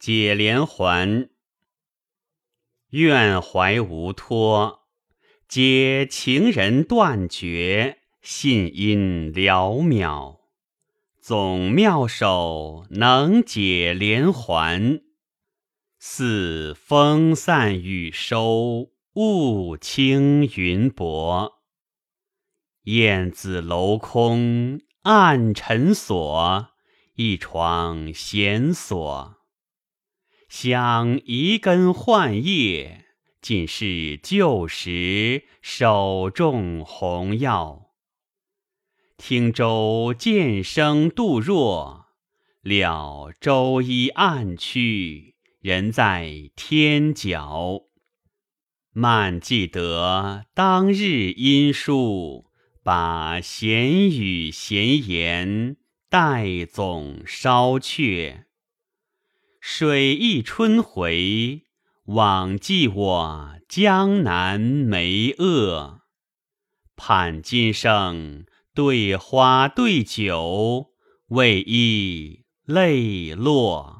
解连环，怨怀无托，皆情人断绝，信音寥渺。总妙手能解连环，似风散雨收，雾轻云薄。燕子楼空，暗尘锁，一床闲锁。想移根换叶，尽是旧时手中红药。听舟渐声杜若，了舟已暗去，人在天角。慢记得当日音书，把闲语闲言待总烧却。水忆春回，往记我江南梅萼。盼今生对花对酒，为伊泪落。